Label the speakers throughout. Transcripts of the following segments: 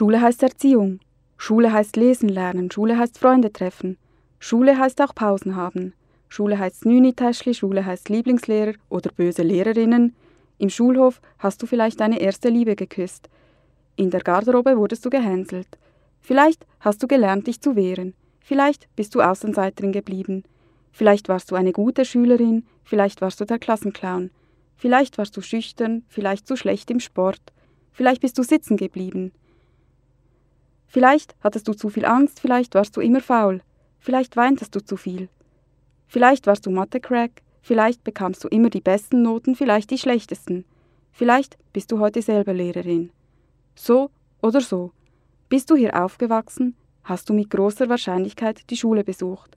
Speaker 1: Schule heißt Erziehung. Schule heißt lesen lernen. Schule heißt Freunde treffen. Schule heißt auch Pausen haben. Schule heißt Nüni-Täschli, Schule heißt Lieblingslehrer oder böse Lehrerinnen. Im Schulhof hast du vielleicht deine erste Liebe geküsst. In der Garderobe wurdest du gehänselt. Vielleicht hast du gelernt, dich zu wehren. Vielleicht bist du Außenseiterin geblieben. Vielleicht warst du eine gute Schülerin, vielleicht warst du der Klassenclown. Vielleicht warst du schüchtern, vielleicht zu schlecht im Sport. Vielleicht bist du sitzen geblieben. Vielleicht hattest du zu viel Angst, vielleicht warst du immer faul. Vielleicht weintest du zu viel. Vielleicht warst du Mathe-Crack, vielleicht bekamst du immer die besten Noten, vielleicht die schlechtesten. Vielleicht bist du heute selber Lehrerin. So oder so. Bist du hier aufgewachsen, hast du mit großer Wahrscheinlichkeit die Schule besucht.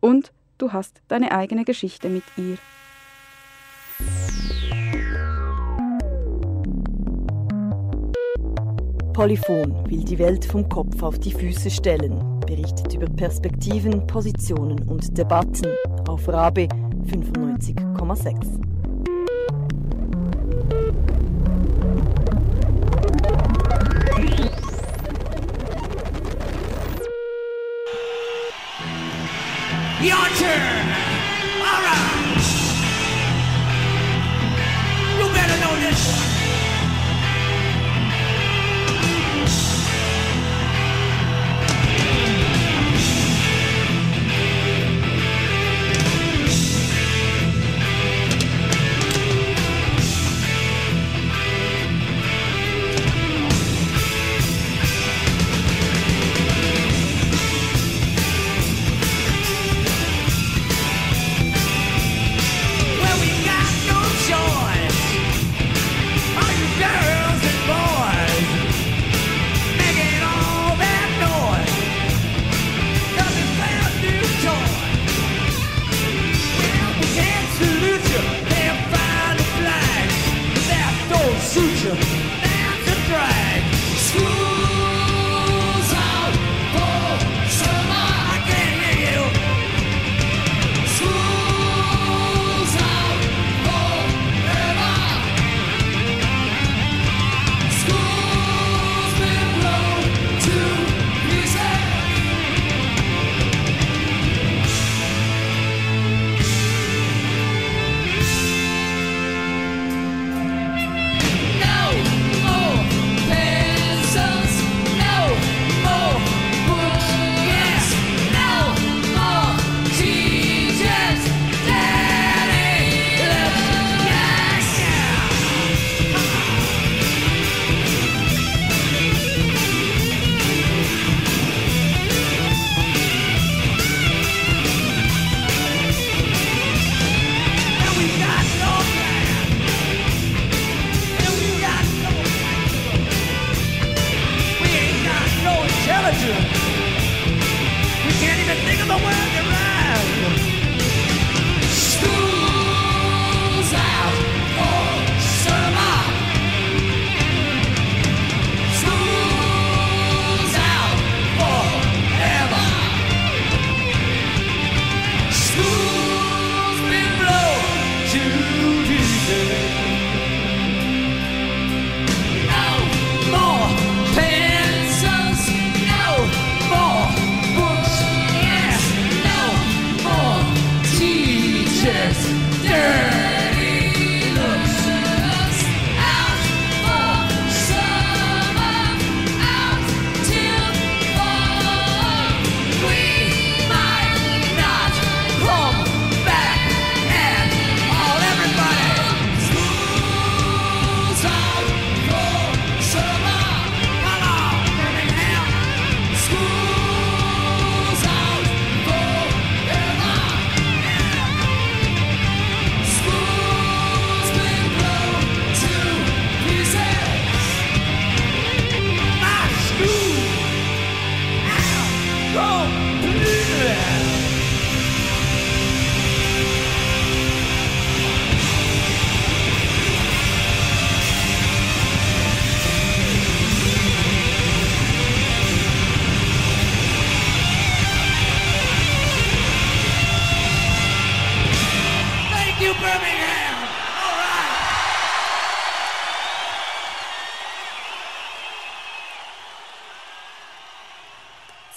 Speaker 1: Und du hast deine eigene Geschichte mit ihr.
Speaker 2: Polyphon will die Welt vom Kopf auf die Füße stellen, berichtet über Perspektiven, Positionen und Debatten auf Rabe 95,6.
Speaker 3: Your turn. All right. You better know this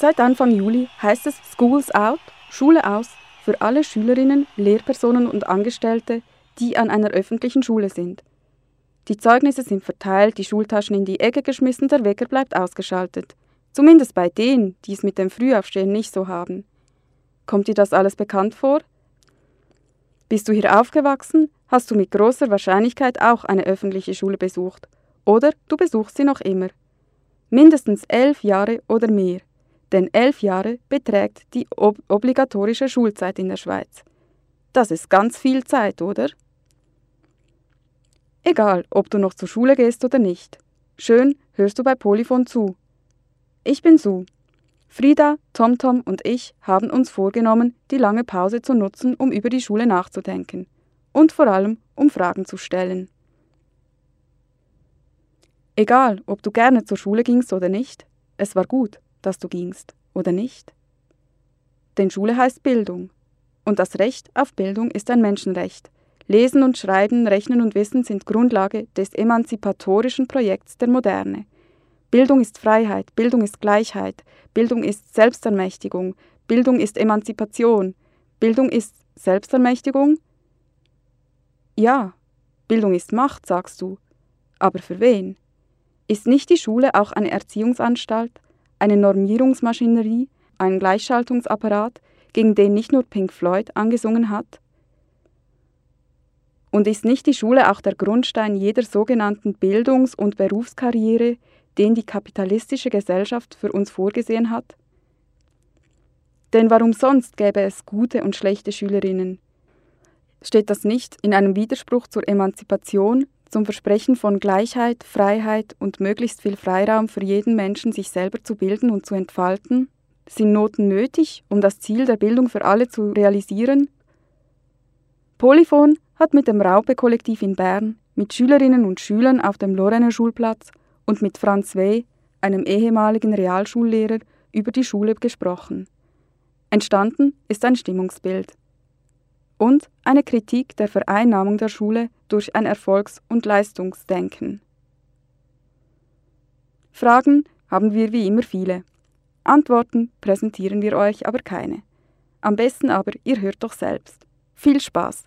Speaker 1: Seit Anfang Juli heißt es Schools Out, Schule aus, für alle Schülerinnen, Lehrpersonen und Angestellte, die an einer öffentlichen Schule sind. Die Zeugnisse sind verteilt, die Schultaschen in die Ecke geschmissen, der Wecker bleibt ausgeschaltet. Zumindest bei denen, die es mit dem Frühaufstehen nicht so haben. Kommt dir das alles bekannt vor? Bist du hier aufgewachsen, hast du mit großer Wahrscheinlichkeit auch eine öffentliche Schule besucht. Oder du besuchst sie noch immer. Mindestens elf Jahre oder mehr. Denn elf Jahre beträgt die ob obligatorische Schulzeit in der Schweiz. Das ist ganz viel Zeit, oder? Egal, ob du noch zur Schule gehst oder nicht. Schön hörst du bei Polyphon zu. Ich bin Sue. Frieda, TomTom und ich haben uns vorgenommen, die lange Pause zu nutzen, um über die Schule nachzudenken. Und vor allem, um Fragen zu stellen. Egal, ob du gerne zur Schule gingst oder nicht, es war gut, dass du gingst, oder nicht? Denn Schule heißt Bildung. Und das Recht auf Bildung ist ein Menschenrecht. Lesen und Schreiben, Rechnen und Wissen sind Grundlage des emanzipatorischen Projekts der Moderne. Bildung ist Freiheit, Bildung ist Gleichheit, Bildung ist Selbstermächtigung, Bildung ist Emanzipation, Bildung ist Selbstermächtigung? Ja, Bildung ist Macht, sagst du. Aber für wen? Ist nicht die Schule auch eine Erziehungsanstalt, eine Normierungsmaschinerie, ein Gleichschaltungsapparat, gegen den nicht nur Pink Floyd angesungen hat? Und ist nicht die Schule auch der Grundstein jeder sogenannten Bildungs- und Berufskarriere, den die kapitalistische Gesellschaft für uns vorgesehen hat? Denn warum sonst gäbe es gute und schlechte Schülerinnen? Steht das nicht in einem Widerspruch zur Emanzipation, zum Versprechen von Gleichheit, Freiheit und möglichst viel Freiraum für jeden Menschen, sich selber zu bilden und zu entfalten? Sind Noten nötig, um das Ziel der Bildung für alle zu realisieren? Polyphon hat mit dem Raupe-Kollektiv in Bern, mit Schülerinnen und Schülern auf dem Lorener Schulplatz und mit Franz Wey, einem ehemaligen Realschullehrer, über die Schule gesprochen. Entstanden ist ein Stimmungsbild und eine Kritik der Vereinnahmung der Schule durch ein Erfolgs- und Leistungsdenken. Fragen haben wir wie immer viele. Antworten präsentieren wir euch aber keine. Am besten aber, ihr hört doch selbst. Viel Spaß!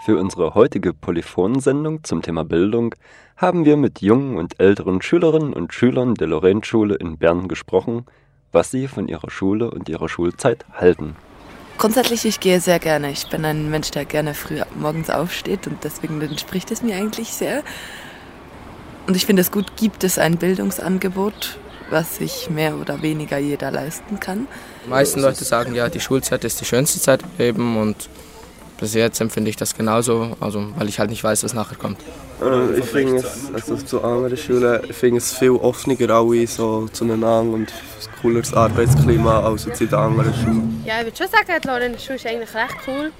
Speaker 4: Für unsere heutige Polyphonsendung zum Thema Bildung haben wir mit jungen und älteren Schülerinnen und Schülern der Lorraine-Schule in Bern gesprochen, was sie von ihrer Schule und ihrer Schulzeit halten.
Speaker 5: Grundsätzlich, ich gehe sehr gerne. Ich bin ein Mensch, der gerne früh morgens aufsteht und deswegen entspricht es mir eigentlich sehr. Und ich finde es gut, gibt es ein Bildungsangebot, was sich mehr oder weniger jeder leisten kann.
Speaker 6: Die meisten Leute sagen ja, die Schulzeit ist die schönste Zeit im Leben und bis jetzt empfinde ich das genauso, also weil ich halt nicht weiß, was nachher kommt.
Speaker 7: Äh, ich finde es, also zu anderen Schulen, ich finde es viel offener alle so zueinander und ein cooleres Arbeitsklima als jetzt in den anderen Schulen.
Speaker 8: Ja, ich würde schon sagen, die Lorenz Schule ist eigentlich recht cool.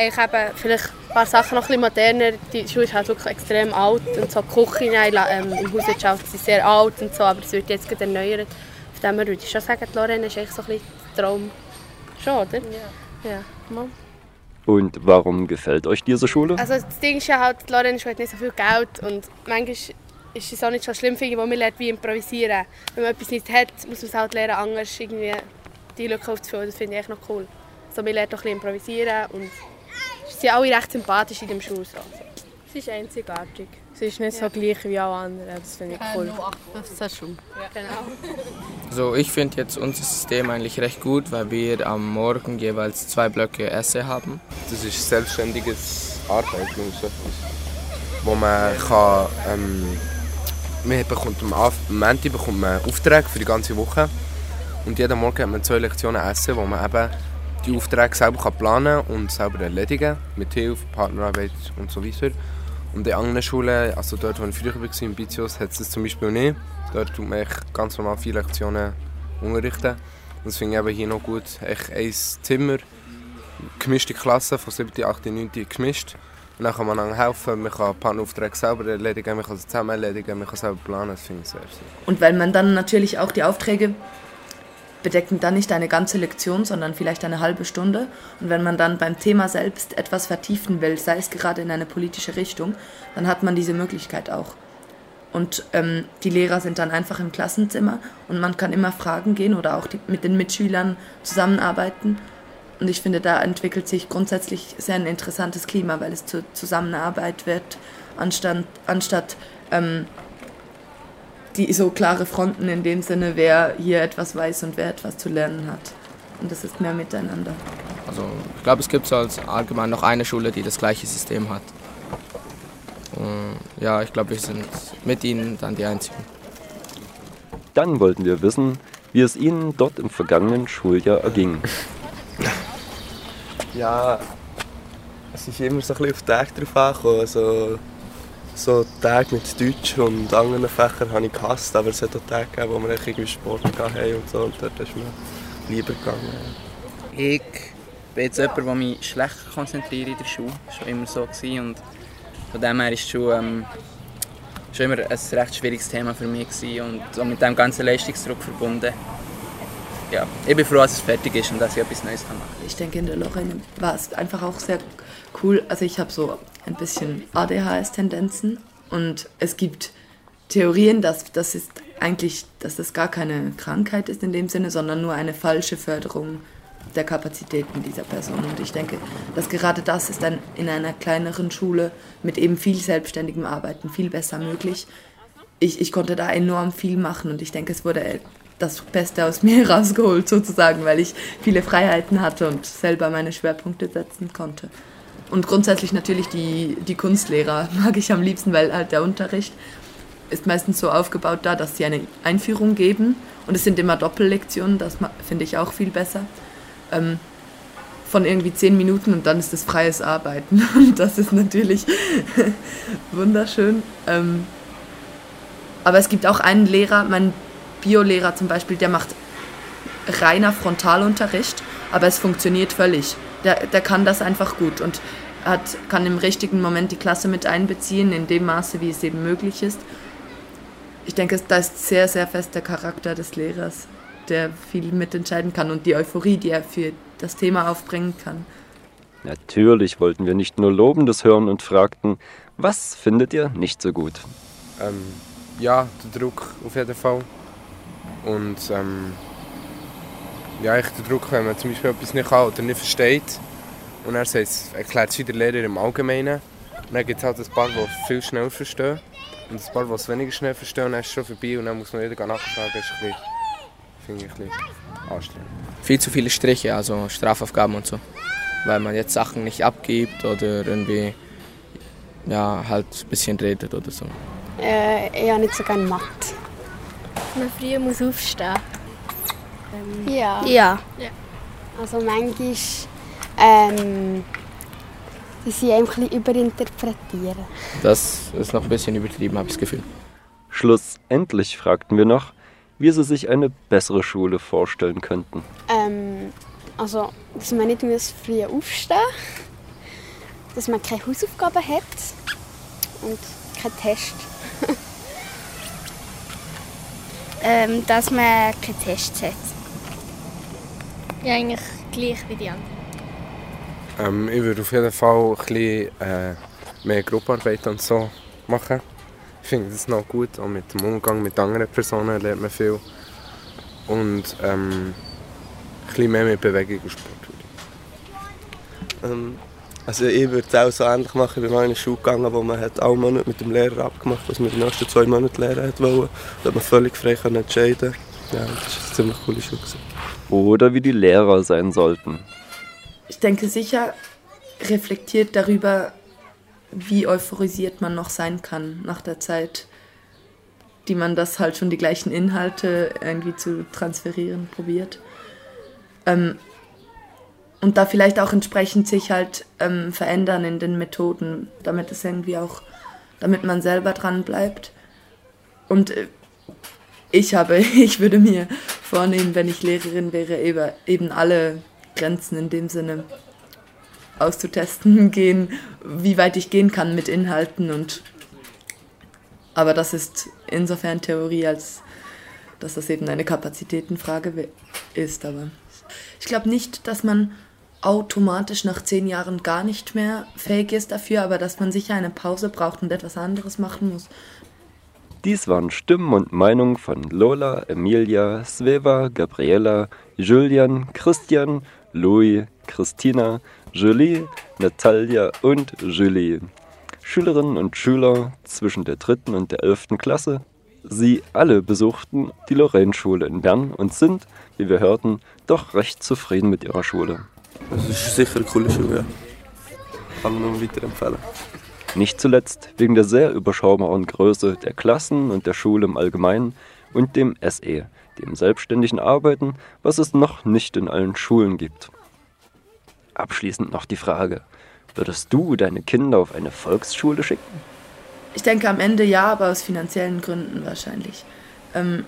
Speaker 8: Ich habe vielleicht ein paar Sachen noch ein bisschen moderner. Die Schule ist halt wirklich extrem alt und so die Küche ähm, im Hauswirtschaft sind sehr alt und so, aber es wird jetzt gerade erneuert. Von dem her würde ich schon sagen, die Lorenz ist eigentlich so ein bisschen der Traum. Schon, oder? Ja. ja. Mal.
Speaker 4: Und warum gefällt euch diese Schule?
Speaker 8: Also das Ding ist ja halt, die Lorenz hat nicht so viel Geld und manchmal ist es auch nicht so schlimm, finde ich, wo man lernt, wie improvisieren. Wenn man etwas nicht hat, muss man es halt lernen, anders irgendwie die Lücke aufzufüllen. Das finde ich echt noch cool. Also man lernt auch ein bisschen improvisieren und sie sind alle recht sympathisch in dem Schul. So.
Speaker 9: Es ist einzigartig. Es ist nicht so gleich wie alle anderen. Das finde ich cool.
Speaker 8: Das ist schon. Genau.
Speaker 6: Also ich finde jetzt unser System eigentlich recht gut, weil wir am Morgen jeweils zwei Blöcke Essen haben.
Speaker 7: Das ist selbstständiges Arbeiten und so etwas, wo man kann, ähm, man bekommt am am Montag bekommt man Aufträge für die ganze Woche und jeden Morgen hat man zwei Lektionen Essen, wo man eben die Aufträge selber kann planen und selber erledigen mit Hilfe, Partnerarbeit und so weiter. Und in anderen Schulen, also dort, wo ich früher war, in Bizios, hat es das zum Beispiel nicht. Dort tut man ganz normal vier Lektionen unterrichten. Und das finde ich hier noch gut. Echt ein Zimmer, gemischte Klassen von 7., 8., 9. gemischt. Und dann kann man einander helfen, man kann Partneraufträge selber erledigen, man kann sie zusammen erledigen, man kann selber planen, das finde ich sehr, sehr gut.
Speaker 5: Und weil man dann natürlich auch die Aufträge bedecken dann nicht eine ganze Lektion, sondern vielleicht eine halbe Stunde. Und wenn man dann beim Thema selbst etwas vertiefen will, sei es gerade in eine politische Richtung, dann hat man diese Möglichkeit auch. Und ähm, die Lehrer sind dann einfach im Klassenzimmer und man kann immer fragen gehen oder auch die, mit den Mitschülern zusammenarbeiten. Und ich finde, da entwickelt sich grundsätzlich sehr ein interessantes Klima, weil es zur Zusammenarbeit wird, anstatt, anstatt ähm, die so klare Fronten in dem Sinne, wer hier etwas weiß und wer etwas zu lernen hat. Und das ist mehr miteinander.
Speaker 6: Also ich glaube, es gibt so als allgemein noch eine Schule, die das gleiche System hat. Und ja, ich glaube, wir sind mit ihnen dann die Einzigen.
Speaker 4: Dann wollten wir wissen, wie es Ihnen dort im vergangenen Schuljahr erging.
Speaker 10: Ja, es ist immer so ein bisschen auf die Tage drauf angekommen. Also, so Tage mit Deutsch und anderen Fächern habe ich gehasst, aber es hat auch Tage gegeben, wo wir irgendwie Sport haben und so und dort ist mir lieber gegangen.
Speaker 11: Ich bin jetzt jemand, der mich schlecht konzentriert in der Schule. Das war schon immer so. Gewesen. Und von dem her ist die Schule ähm, schon immer ein recht schwieriges Thema für mich gewesen und auch mit dem ganzen Leistungsdruck verbunden. Ja, ich bin froh, dass es fertig ist und dass ich etwas Neues machen kann.
Speaker 5: Ich denke, in der Lorraine war es einfach auch sehr cool. Also ich habe so ein bisschen ADHS-Tendenzen und es gibt Theorien, dass das ist eigentlich, dass das gar keine Krankheit ist in dem Sinne, sondern nur eine falsche Förderung der Kapazitäten dieser Person. Und ich denke, dass gerade das ist dann in einer kleineren Schule mit eben viel selbstständigem Arbeiten viel besser möglich. Ich, ich konnte da enorm viel machen und ich denke, es wurde das Beste aus mir rausgeholt sozusagen, weil ich viele Freiheiten hatte und selber meine Schwerpunkte setzen konnte. Und grundsätzlich natürlich die, die Kunstlehrer mag ich am liebsten, weil halt der Unterricht ist meistens so aufgebaut da, dass sie eine Einführung geben und es sind immer Doppellektionen, das finde ich auch viel besser. Ähm, von irgendwie zehn Minuten und dann ist es freies Arbeiten. Und das ist natürlich wunderschön. Ähm, aber es gibt auch einen Lehrer, mein Biolehrer zum Beispiel, der macht reiner Frontalunterricht, aber es funktioniert völlig. Der, der kann das einfach gut und hat, kann im richtigen Moment die Klasse mit einbeziehen, in dem Maße, wie es eben möglich ist. Ich denke, da ist sehr, sehr fest der Charakter des Lehrers, der viel mitentscheiden kann und die Euphorie, die er für das Thema aufbringen kann.
Speaker 4: Natürlich wollten wir nicht nur Lobendes hören und fragten, was findet ihr nicht so gut?
Speaker 7: Ähm, ja, der Druck auf jeden Fall. Und ähm, ja, echt der Druck, wenn man zum Beispiel etwas nicht kann oder nicht versteht. Und er erklärt es wieder der Lehrer im Allgemeinen. Und dann gibt es halt ein paar, die viel schneller verstehen. Und ein paar, die es weniger schnell verstehen. Und dann ist es schon vorbei und dann muss man wieder nachfragen. Das ist ein bisschen, finde ich ein bisschen anstrengend.
Speaker 6: Viel zu viele Striche, also Strafaufgaben und so. Weil man jetzt Sachen nicht abgibt oder irgendwie ja, halt ein bisschen redet oder so.
Speaker 12: Äh, ich habe nicht so gerne Mathe.
Speaker 13: Man früh muss aufstehen.
Speaker 12: Ja.
Speaker 13: Ja.
Speaker 12: Also manchmal ähm, die sie ein bisschen überinterpretieren.
Speaker 6: Das ist noch ein bisschen übertrieben, habe ich das Gefühl.
Speaker 4: Schlussendlich fragten wir noch, wie sie sich eine bessere Schule vorstellen könnten.
Speaker 12: Ähm, also, dass man nicht muss früh aufstehen muss, dass man keine Hausaufgaben hat und keinen Test.
Speaker 13: Ähm, dass man keine Tests hat. Ja, eigentlich gleich wie die anderen.
Speaker 7: Ähm, ich würde auf jeden Fall ein bisschen äh, mehr Gruppenarbeit und so machen. Ich finde das noch gut, auch mit dem Umgang mit anderen Personen lernt man viel. Und ähm, ein bisschen mehr mit Bewegung und Sport.
Speaker 10: Ähm, also ich würde es auch so ähnlich machen. Ich bin mal in eine Schule gegangen, wo man hat alle Monate mit dem Lehrer abgemacht was man die nächsten zwei Monate lernen hat wollen. Da hat man völlig frei können entscheiden Ja, das war eine ziemlich coole Schule. gewesen.
Speaker 4: Oder wie die Lehrer sein sollten.
Speaker 5: Ich denke sicher reflektiert darüber, wie euphorisiert man noch sein kann nach der Zeit, die man das halt schon die gleichen Inhalte irgendwie zu transferieren probiert. Ähm, und da vielleicht auch entsprechend sich halt ähm, verändern in den Methoden, damit es irgendwie auch, damit man selber dran bleibt. Und äh, ich habe, ich würde mir vornehmen, wenn ich Lehrerin wäre, eben, alle Grenzen in dem Sinne auszutesten gehen, wie weit ich gehen kann mit Inhalten und aber das ist insofern Theorie, als dass das eben eine Kapazitätenfrage ist. Aber ich glaube nicht, dass man automatisch nach zehn Jahren gar nicht mehr fähig ist dafür, aber dass man sicher eine Pause braucht und etwas anderes machen muss.
Speaker 4: Dies waren Stimmen und Meinungen von Lola, Emilia, Sveva, Gabriela, Julian, Christian, Louis, Christina, Julie, Natalia und Julie. Schülerinnen und Schüler zwischen der dritten und der elften Klasse. Sie alle besuchten die Lorraine-Schule in Bern und sind, wie wir hörten, doch recht zufrieden mit ihrer Schule.
Speaker 10: Es ist sicher eine coole Schule, ja. Kann man nur weiterempfehlen.
Speaker 4: Nicht zuletzt wegen der sehr überschaubaren Größe der Klassen und der Schule im Allgemeinen und dem SE, dem selbstständigen Arbeiten, was es noch nicht in allen Schulen gibt. Abschließend noch die Frage, würdest du deine Kinder auf eine Volksschule schicken?
Speaker 14: Ich denke am Ende ja, aber aus finanziellen Gründen wahrscheinlich. Ähm,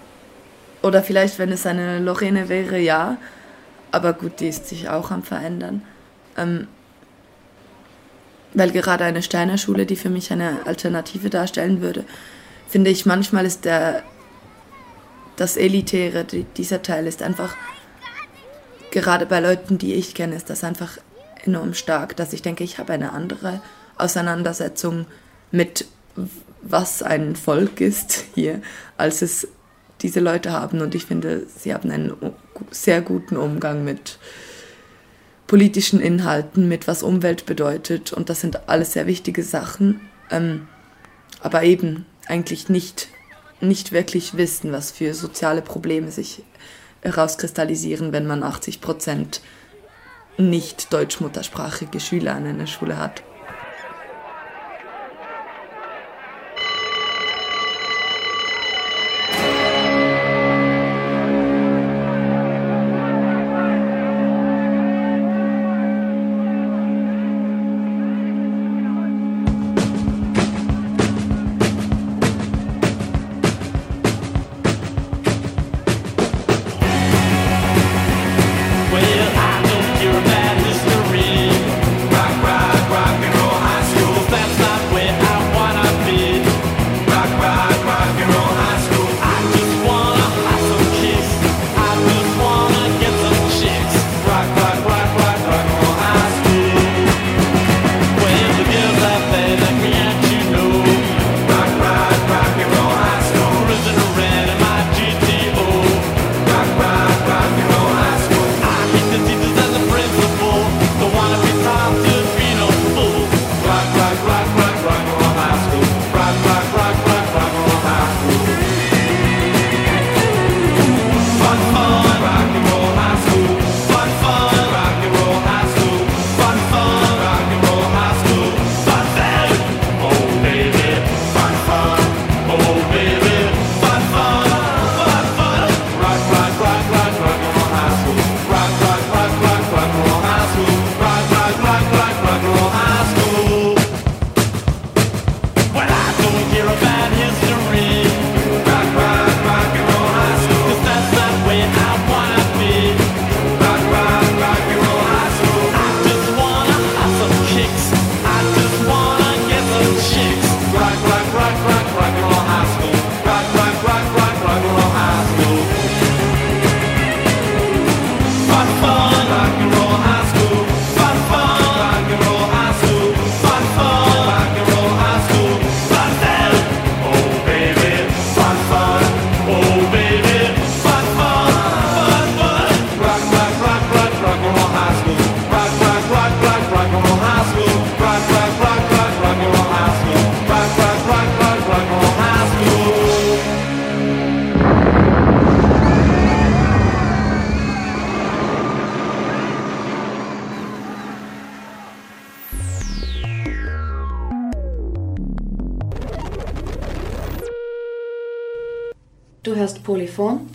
Speaker 14: oder vielleicht, wenn es eine Lorene wäre, ja. Aber gut, die ist sich auch am Verändern. Ähm, weil gerade eine Steiner Schule, die für mich eine Alternative darstellen würde, finde ich, manchmal ist der, das Elitäre, die, dieser Teil ist einfach, gerade bei Leuten, die ich kenne, ist das einfach enorm stark, dass ich denke, ich habe eine andere Auseinandersetzung mit, was ein Volk ist hier, als es diese Leute haben. Und ich finde, sie haben einen sehr guten Umgang mit politischen Inhalten, mit was Umwelt bedeutet. Und das sind alles sehr wichtige Sachen. Ähm, aber eben eigentlich nicht, nicht wirklich wissen, was für soziale Probleme sich herauskristallisieren, wenn man 80 Prozent nicht deutschmuttersprachige Schüler an einer Schule hat.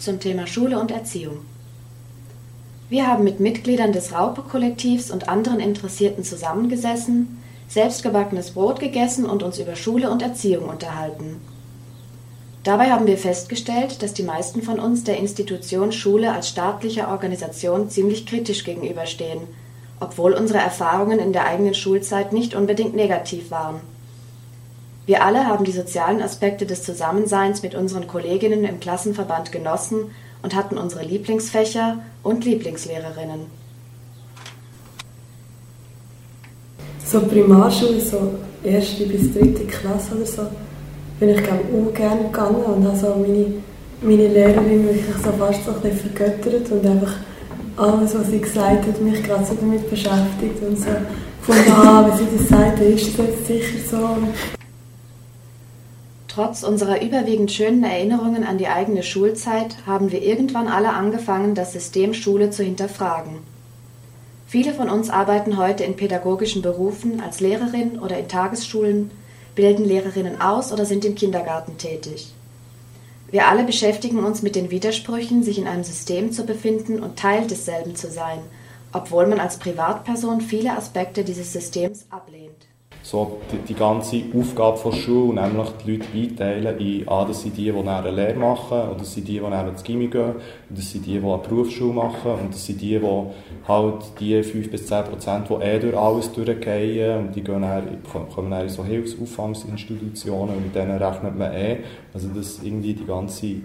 Speaker 15: Zum Thema Schule und Erziehung. Wir haben mit Mitgliedern des Raupe-Kollektivs und anderen Interessierten zusammengesessen, selbstgebackenes Brot gegessen und uns über Schule und Erziehung unterhalten. Dabei haben wir festgestellt, dass die meisten von uns der Institution Schule als staatlicher Organisation ziemlich kritisch gegenüberstehen, obwohl unsere Erfahrungen in der eigenen Schulzeit nicht unbedingt negativ waren. Wir alle haben die sozialen Aspekte des Zusammenseins mit unseren Kolleginnen im Klassenverband genossen und hatten unsere Lieblingsfächer und Lieblingslehrerinnen.
Speaker 16: So Primarschule, so erste bis dritte Klasse oder so, bin ich glaube auch gerne gegangen und habe so meine, meine Lehrerin wirklich so fast so ein bisschen vergöttert und einfach alles, was sie gesagt hat, mich gerade so damit beschäftigt und so gefunden, ah, wenn sie das sagt, dann ist das jetzt sicher so.
Speaker 15: Trotz unserer überwiegend schönen Erinnerungen an die eigene Schulzeit haben wir irgendwann alle angefangen, das System Schule zu hinterfragen. Viele von uns arbeiten heute in pädagogischen Berufen als Lehrerin oder in Tagesschulen, bilden Lehrerinnen aus oder sind im Kindergarten tätig. Wir alle beschäftigen uns mit den Widersprüchen, sich in einem System zu befinden und Teil desselben zu sein, obwohl man als Privatperson viele Aspekte dieses Systems ablehnt.
Speaker 17: So die, die ganze Aufgabe der Schule, nämlich die Leute einteilen in, ah, das sind die, die eine Lehre machen, oder das sind die, die nachher ins Gimmi gehen, und das sind die, die eine Berufsschule machen, und das sind die, die halt die 5 bis 10 Prozent, die eh durch alles durchgehen, und die gehen dann, kommen dann in so Hilfsauffangsinstitutionen, und mit denen rechnet man eh. Also das irgendwie die ganze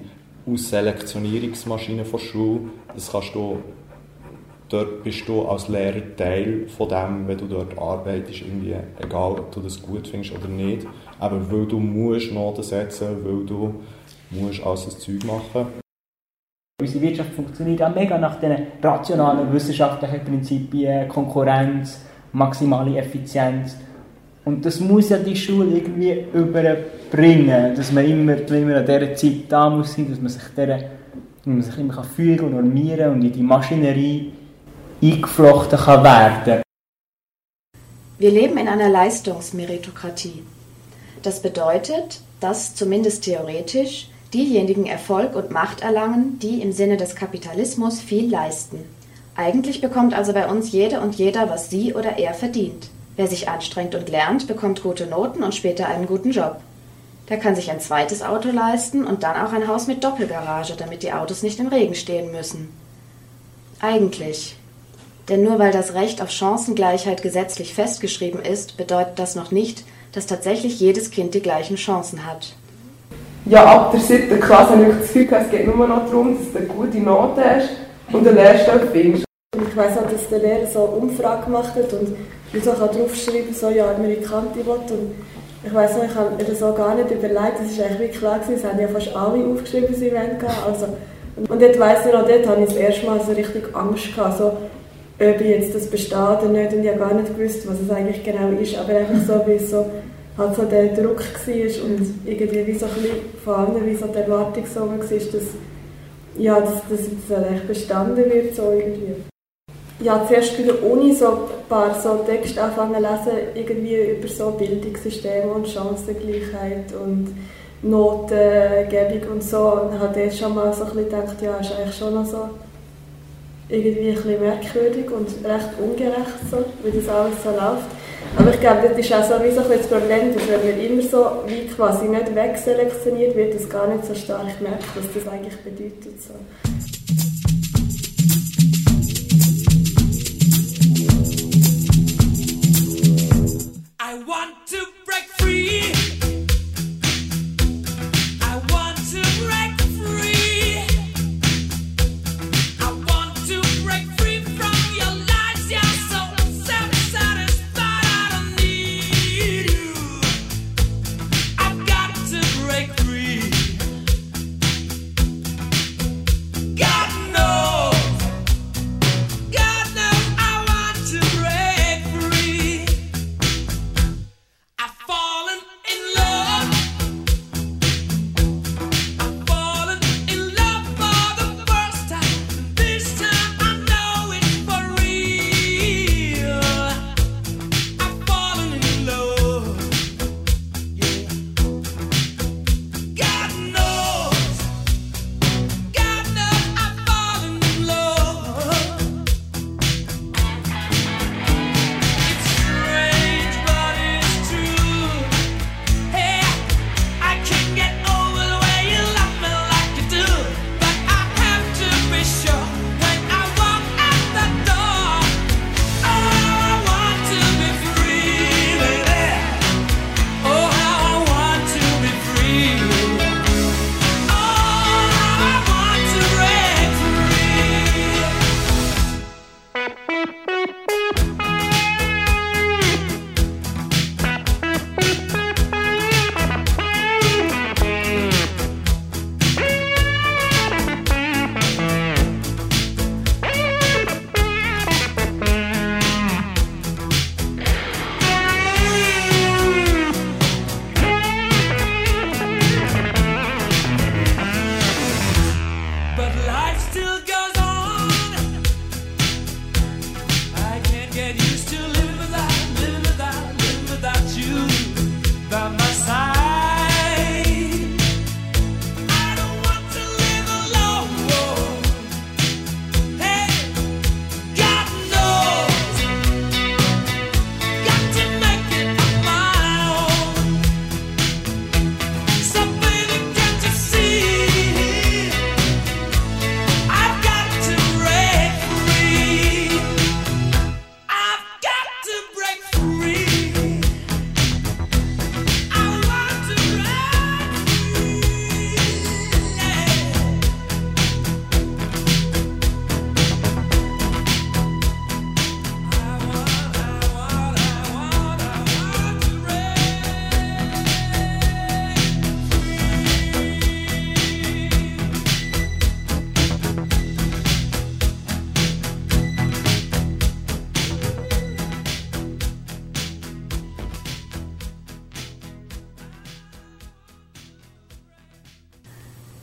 Speaker 17: Ausselektionierungsmaschine der Schule, das kannst du dort bist du als Lehrer Teil von dem, wenn du dort arbeitest, irgendwie, egal ob du das gut findest oder nicht. Aber weil du musst Noten setzen, weil du musst alles das Zeug machen.
Speaker 18: Unsere Wirtschaft funktioniert auch mega nach den rationalen wissenschaftlichen Prinzipien, Konkurrenz, maximale Effizienz. Und das muss ja die Schule irgendwie überbringen, dass man immer, immer an dieser Zeit da muss sein, dass man sich, dieser, man sich immer führen und normieren und in die Maschinerie eingeflochten kann werden
Speaker 15: Wir leben in einer Leistungsmeritokratie. Das bedeutet, dass zumindest theoretisch diejenigen Erfolg und Macht erlangen, die im Sinne des Kapitalismus viel leisten. Eigentlich bekommt also bei uns jede und jeder, was sie oder er verdient. Wer sich anstrengt und lernt, bekommt gute Noten und später einen guten Job. Der kann sich ein zweites Auto leisten und dann auch ein Haus mit Doppelgarage, damit die Autos nicht im Regen stehen müssen. Eigentlich. Denn nur weil das Recht auf Chancengleichheit gesetzlich festgeschrieben ist, bedeutet das noch nicht, dass tatsächlich jedes Kind die gleichen Chancen hat.
Speaker 19: Ja, ab der siebten Klasse habe ich das Gefühl, es geht nur noch darum, dass du eine gute Note hast und den Lehrstoff findest.
Speaker 16: Ich weiss auch, dass der Lehrer so eine Umfrage gemacht hat und ich so draufschreiben so ja, Amerikanti will. Und ich weiss noch, ich habe mir das auch gar nicht überlegt, es war eigentlich wirklich klar, gewesen, es haben ja fast alle aufgeschrieben, sie wollen gehen. Also, und dort weiss ich noch, dort hatte ich das erste Mal so richtig Angst gehabt, so, ob jetzt das besteht oder nicht. Und ich habe gar nicht gewusst, was es eigentlich genau ist, aber einfach so, wie so halt so der Druck war und irgendwie wie so ein bisschen von anderen, wie so die Erwartung so war, dass, ja, dass, dass jetzt echt bestanden wird, so irgendwie. Ja, zuerst bei der Uni so ein paar so Texte anfangen zu lesen, irgendwie über so Bildungssysteme und Chancengleichheit und Notengebung und so. Und habe dort schon mal so ein bisschen gedacht, ja, ist eigentlich schon noch so irgendwie ein bisschen merkwürdig und recht ungerecht, so, wie das alles so läuft. Aber ich glaube, das ist auch so wie so das Problem, dass wenn man immer so wie quasi nicht wegselektioniert wird, das gar nicht so stark merkt, was das eigentlich bedeutet.
Speaker 3: So. I want to break free.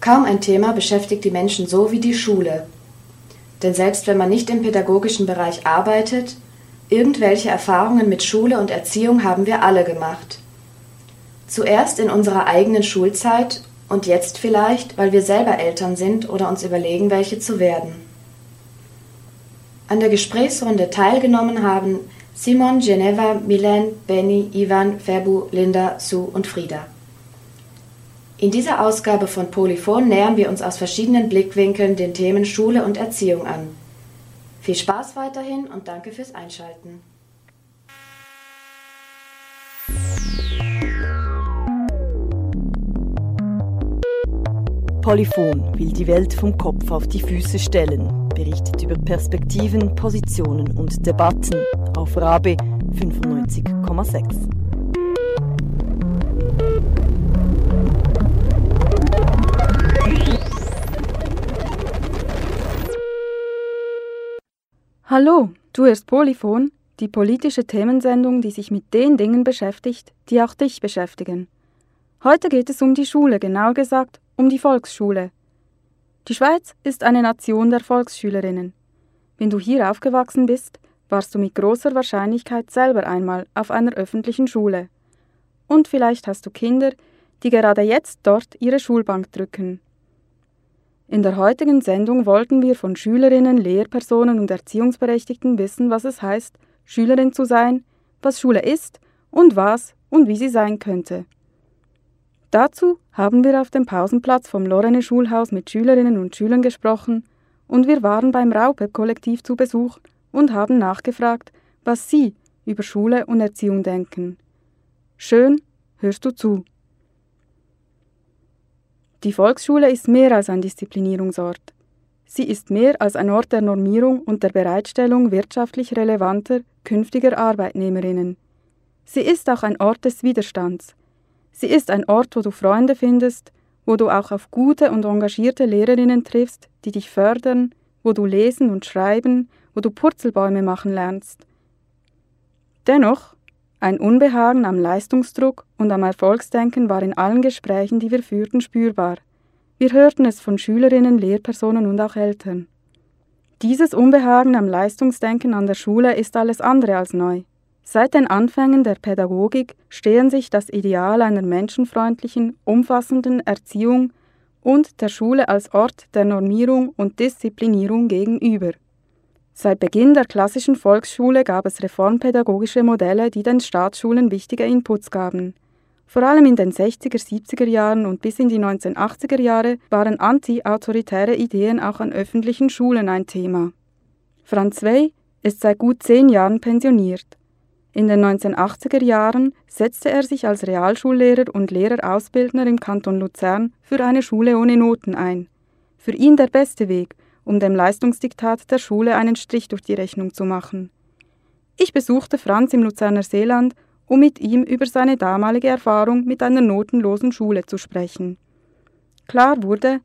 Speaker 15: Kaum ein Thema beschäftigt die Menschen so wie die Schule. Denn selbst wenn man nicht im pädagogischen Bereich arbeitet, irgendwelche Erfahrungen mit Schule und Erziehung haben wir alle gemacht. Zuerst in unserer eigenen Schulzeit und jetzt vielleicht, weil wir selber Eltern sind oder uns überlegen, welche zu werden. An der Gesprächsrunde teilgenommen haben Simon, Geneva, Milen, Benny, Ivan, Ferbu, Linda, Sue und Frieda. In dieser Ausgabe von Polyphon nähern wir uns aus verschiedenen Blickwinkeln den Themen Schule und Erziehung an. Viel Spaß weiterhin und danke fürs Einschalten.
Speaker 2: Polyphon will die Welt vom Kopf auf die Füße stellen, berichtet über Perspektiven, Positionen und Debatten auf Rabe 95,6.
Speaker 1: Hallo, du hörst Polyphon, die politische Themensendung, die sich mit den Dingen beschäftigt, die auch dich beschäftigen. Heute geht es um die Schule, genauer gesagt um die Volksschule. Die Schweiz ist eine Nation der Volksschülerinnen. Wenn du hier aufgewachsen bist, warst du mit großer Wahrscheinlichkeit selber einmal auf einer öffentlichen Schule. Und vielleicht hast du Kinder, die gerade jetzt dort ihre Schulbank drücken. In der heutigen Sendung wollten wir von Schülerinnen, Lehrpersonen und Erziehungsberechtigten wissen, was es heißt, Schülerin zu sein, was Schule ist und was und wie sie sein könnte. Dazu haben wir auf dem Pausenplatz vom Lorene Schulhaus mit Schülerinnen und Schülern gesprochen und wir waren beim Raupe-Kollektiv zu Besuch und haben nachgefragt, was sie über Schule und Erziehung denken. Schön, hörst du zu. Die Volksschule ist mehr als ein Disziplinierungsort. Sie ist mehr als ein Ort der Normierung und der Bereitstellung wirtschaftlich relevanter künftiger Arbeitnehmerinnen. Sie ist auch ein Ort des Widerstands. Sie ist ein Ort, wo du Freunde findest, wo du auch auf gute und engagierte Lehrerinnen triffst, die dich fördern, wo du lesen und schreiben, wo du Purzelbäume machen lernst. Dennoch, ein Unbehagen am Leistungsdruck und am Erfolgsdenken war in allen Gesprächen, die wir führten, spürbar. Wir hörten es von Schülerinnen, Lehrpersonen und auch Eltern. Dieses Unbehagen am Leistungsdenken an der Schule ist alles andere als neu. Seit den Anfängen der Pädagogik stehen sich das Ideal einer menschenfreundlichen, umfassenden Erziehung und der Schule als Ort der Normierung und Disziplinierung gegenüber. Seit Beginn der klassischen Volksschule gab es reformpädagogische Modelle, die den Staatsschulen wichtige Inputs gaben. Vor allem in den 60er, 70er Jahren und bis in die 1980er Jahre waren anti-autoritäre Ideen auch an öffentlichen Schulen ein Thema. Franz Wey ist seit gut zehn Jahren pensioniert. In den 1980er Jahren setzte er sich als Realschullehrer und Lehrerausbildner im Kanton Luzern für eine Schule ohne Noten ein. Für ihn der beste Weg – um dem Leistungsdiktat der Schule einen Strich durch die Rechnung zu machen. Ich besuchte Franz im Luzerner Seeland, um mit ihm über seine damalige Erfahrung mit einer notenlosen Schule zu sprechen. Klar wurde,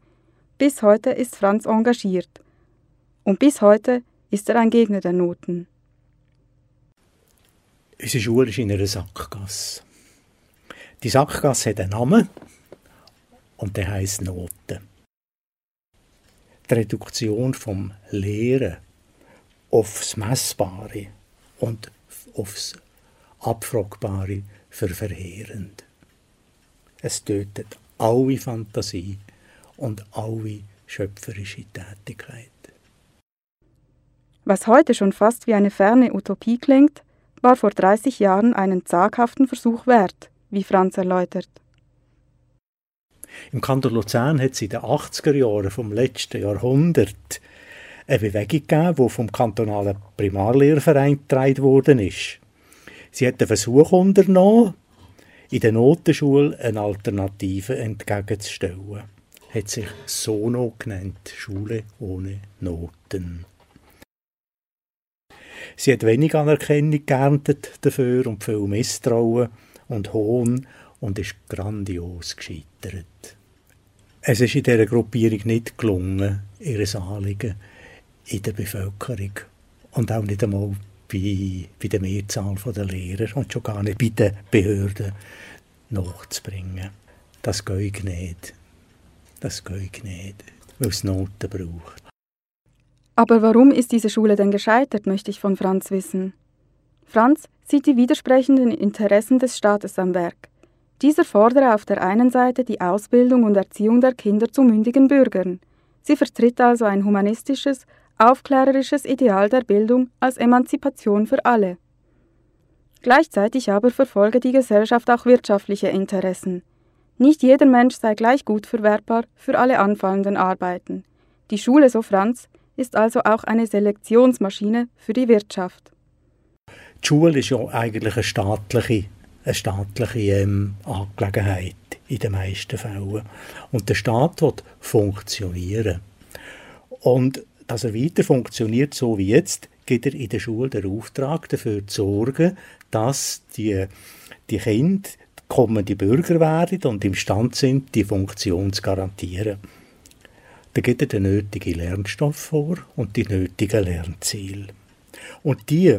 Speaker 1: bis heute ist Franz engagiert. Und bis heute ist er ein Gegner der Noten.
Speaker 20: Unsere Schule ist in einer Sackgasse. Die Sackgasse hat einen Namen und der heißt Noten die Reduktion vom Lehren aufs Messbare und aufs Abfragbare für verheerend. Es tötet alle Fantasie und alle schöpferische Tätigkeit.
Speaker 1: Was heute schon fast wie eine ferne Utopie klingt, war vor 30 Jahren einen zaghaften Versuch wert, wie Franz erläutert.
Speaker 20: Im Kanton Luzern hat es in den 80er Jahren vom letzten Jahrhundert eine Bewegung gegeben, die vom kantonalen Primarlehrverein getragen worden ist. Sie hat den Versuch unternommen, in der Notenschule eine Alternative entgegenzustellen. Hat sich Sono genannt, Schule ohne Noten. Sie hat wenig Anerkennung geerntet dafür und viel Misstrauen und Hohn und ist grandios gescheitert. Es ist in dieser Gruppierung nicht gelungen, ihre Anliegen in der Bevölkerung und auch nicht einmal bei, bei der Mehrzahl der Lehrer und schon gar nicht bei den Behörden nachzubringen. Das geht nicht. Das geht nicht, weil es Noten braucht.
Speaker 1: Aber warum ist diese Schule denn gescheitert, möchte ich von Franz wissen. Franz sieht die widersprechenden Interessen des Staates am Werk. Dieser fordere auf der einen Seite die Ausbildung und Erziehung der Kinder zu mündigen Bürgern. Sie vertritt also ein humanistisches, aufklärerisches Ideal der Bildung als Emanzipation für alle. Gleichzeitig aber verfolge die Gesellschaft auch wirtschaftliche Interessen. Nicht jeder Mensch sei gleich gut verwertbar für alle anfallenden Arbeiten. Die Schule, so Franz, ist also auch eine Selektionsmaschine für die Wirtschaft.
Speaker 20: Die Schule ist ja eigentlich eine staatliche, eine staatliche ähm, Angelegenheit in den meisten Fällen. Und der Staat wird funktionieren. Und dass er weiter funktioniert, so wie jetzt, gibt er in der Schule den Auftrag dafür zu sorgen, dass die, die Kinder kommende Bürger werden und imstand sind, die Funktion zu garantieren. Da gibt er den nötigen Lernstoff vor und die nötigen Lernziele. Und die,